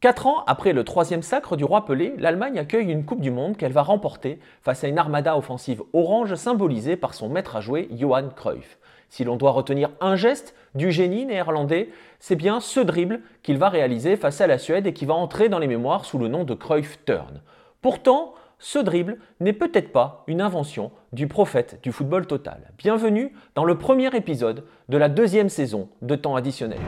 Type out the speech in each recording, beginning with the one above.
Quatre ans après le troisième sacre du roi Pelé, l'Allemagne accueille une Coupe du Monde qu'elle va remporter face à une armada offensive orange symbolisée par son maître à jouer Johan Cruyff. Si l'on doit retenir un geste du génie néerlandais, c'est bien ce dribble qu'il va réaliser face à la Suède et qui va entrer dans les mémoires sous le nom de Cruyff Turn. Pourtant, ce dribble n'est peut-être pas une invention du prophète du football total. Bienvenue dans le premier épisode de la deuxième saison de temps additionnel.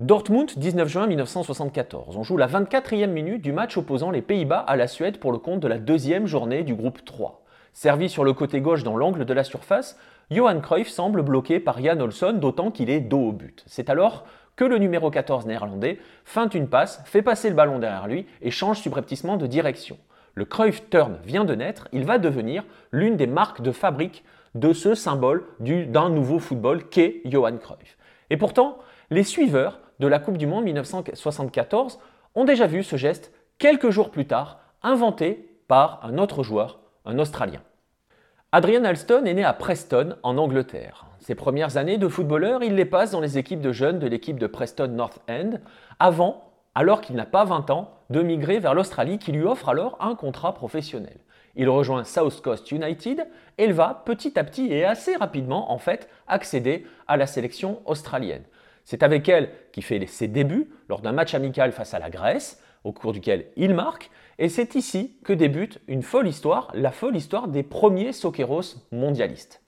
Dortmund, 19 juin 1974. On joue la 24e minute du match opposant les Pays-Bas à la Suède pour le compte de la deuxième journée du groupe 3. Servi sur le côté gauche dans l'angle de la surface, Johan Cruyff semble bloqué par Jan Olsson, d'autant qu'il est dos au but. C'est alors que le numéro 14 néerlandais feinte une passe, fait passer le ballon derrière lui et change subrepticement de direction. Le Cruyff Turn vient de naître, il va devenir l'une des marques de fabrique de ce symbole d'un nouveau football qu'est Johan Cruyff. Et pourtant, les suiveurs de la Coupe du Monde 1974 ont déjà vu ce geste quelques jours plus tard, inventé par un autre joueur, un Australien. Adrian Alston est né à Preston, en Angleterre. Ses premières années de footballeur, il les passe dans les équipes de jeunes de l'équipe de Preston North End, avant, alors qu'il n'a pas 20 ans, de migrer vers l'Australie qui lui offre alors un contrat professionnel. Il rejoint South Coast United et il va petit à petit et assez rapidement en fait accéder à la sélection australienne. C'est avec elle qu'il fait ses débuts lors d'un match amical face à la Grèce, au cours duquel il marque, et c'est ici que débute une folle histoire, la folle histoire des premiers Soqueros mondialistes.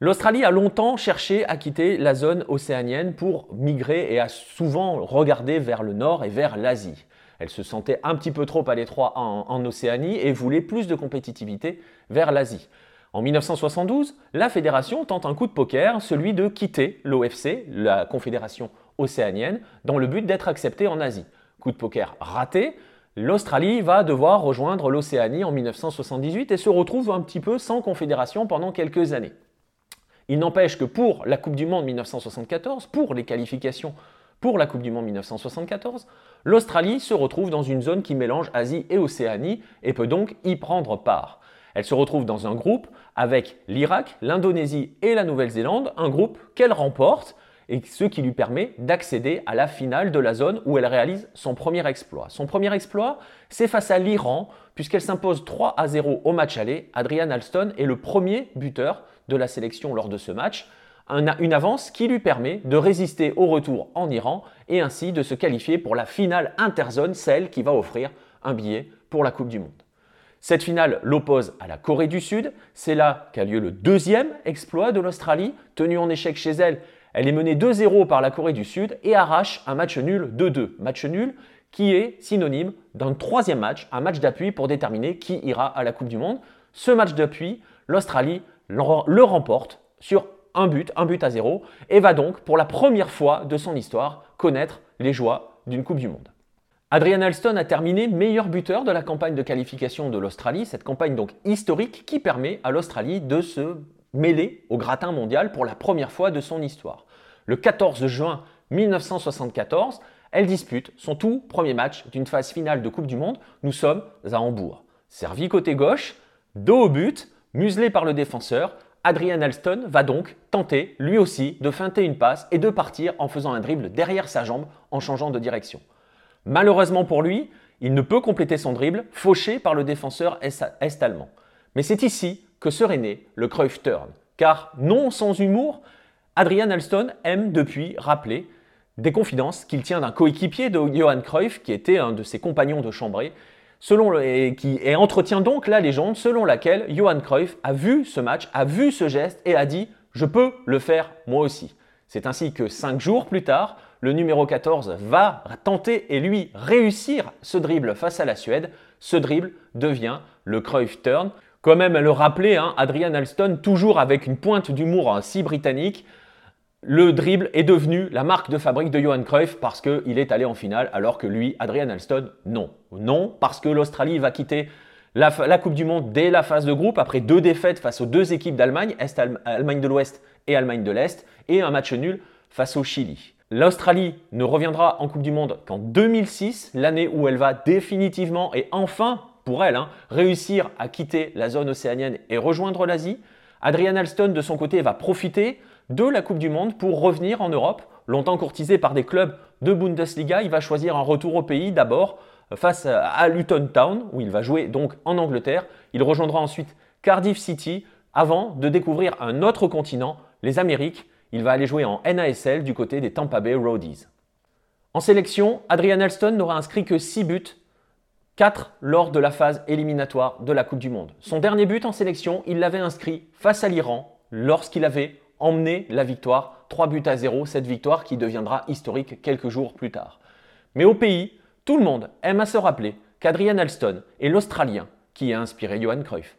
L'Australie a longtemps cherché à quitter la zone océanienne pour migrer et a souvent regardé vers le nord et vers l'Asie. Elle se sentait un petit peu trop à l'étroit en Océanie et voulait plus de compétitivité vers l'Asie. En 1972, la fédération tente un coup de poker, celui de quitter l'OFC, la Confédération océanienne, dans le but d'être accepté en Asie. Coup de poker raté, l'Australie va devoir rejoindre l'Océanie en 1978 et se retrouve un petit peu sans confédération pendant quelques années. Il n'empêche que pour la Coupe du Monde 1974, pour les qualifications pour la Coupe du Monde 1974, l'Australie se retrouve dans une zone qui mélange Asie et Océanie et peut donc y prendre part. Elle se retrouve dans un groupe avec l'Irak, l'Indonésie et la Nouvelle-Zélande, un groupe qu'elle remporte et ce qui lui permet d'accéder à la finale de la zone où elle réalise son premier exploit. Son premier exploit, c'est face à l'Iran, puisqu'elle s'impose 3 à 0 au match aller. Adrian Alston est le premier buteur de la sélection lors de ce match, une avance qui lui permet de résister au retour en Iran et ainsi de se qualifier pour la finale interzone, celle qui va offrir un billet pour la Coupe du Monde. Cette finale l'oppose à la Corée du Sud. C'est là qu'a lieu le deuxième exploit de l'Australie. Tenue en échec chez elle, elle est menée 2-0 par la Corée du Sud et arrache un match nul 2-2. Match nul qui est synonyme d'un troisième match, un match d'appui pour déterminer qui ira à la Coupe du Monde. Ce match d'appui, l'Australie le remporte sur un but, un but à zéro, et va donc, pour la première fois de son histoire, connaître les joies d'une Coupe du Monde. Adrian Alston a terminé meilleur buteur de la campagne de qualification de l'Australie, cette campagne donc historique qui permet à l'Australie de se mêler au gratin mondial pour la première fois de son histoire. Le 14 juin 1974, elle dispute son tout premier match d'une phase finale de Coupe du Monde. Nous sommes à Hambourg. Servi côté gauche, dos au but, muselé par le défenseur, Adrian Alston va donc tenter, lui aussi, de feinter une passe et de partir en faisant un dribble derrière sa jambe en changeant de direction. Malheureusement pour lui, il ne peut compléter son dribble, fauché par le défenseur est-allemand. Mais c'est ici que serait né le Cruyff Turn. Car non sans humour, Adrian Alston aime depuis rappeler des confidences qu'il tient d'un coéquipier de Johan Cruyff, qui était un de ses compagnons de chambrée, et et entretient donc la légende selon laquelle Johan Cruyff a vu ce match, a vu ce geste et a dit Je peux le faire moi aussi. C'est ainsi que cinq jours plus tard, le numéro 14 va tenter et lui réussir ce dribble face à la Suède. Ce dribble devient le Cruyff Turn. Comme même le rappelait hein, Adrian Alston, toujours avec une pointe d'humour si britannique, le dribble est devenu la marque de fabrique de Johan Cruyff parce qu'il est allé en finale alors que lui, Adrian Alston, non. Non, parce que l'Australie va quitter la, Coupe du Monde dès la phase de groupe après deux défaites face aux deux équipes d'Allemagne, Allemagne de l'Ouest et Allemagne de l'Est, et un match nul face au Chili. L'Australie ne reviendra en Coupe du Monde qu'en 2006, l'année où elle va définitivement et enfin pour elle, hein, réussir à quitter la zone océanienne et rejoindre l'Asie. Adrian Alston, de son côté, va profiter de la Coupe du Monde pour revenir en Europe. Longtemps courtisé par des clubs de Bundesliga, il va choisir un retour au pays d'abord face à Luton Town, où il va jouer donc en Angleterre. Il rejoindra ensuite Cardiff City avant de découvrir un autre continent, les Amériques. Il va aller jouer en NASL du côté des Tampa Bay Roadies. En sélection, Adrian Elston n'aura inscrit que 6 buts, 4 lors de la phase éliminatoire de la Coupe du Monde. Son dernier but en sélection, il l'avait inscrit face à l'Iran lorsqu'il avait emmené la victoire 3 buts à 0, cette victoire qui deviendra historique quelques jours plus tard. Mais au pays, tout le monde aime à se rappeler qu'Adrian Alston est l'Australien qui a inspiré Johan Cruyff.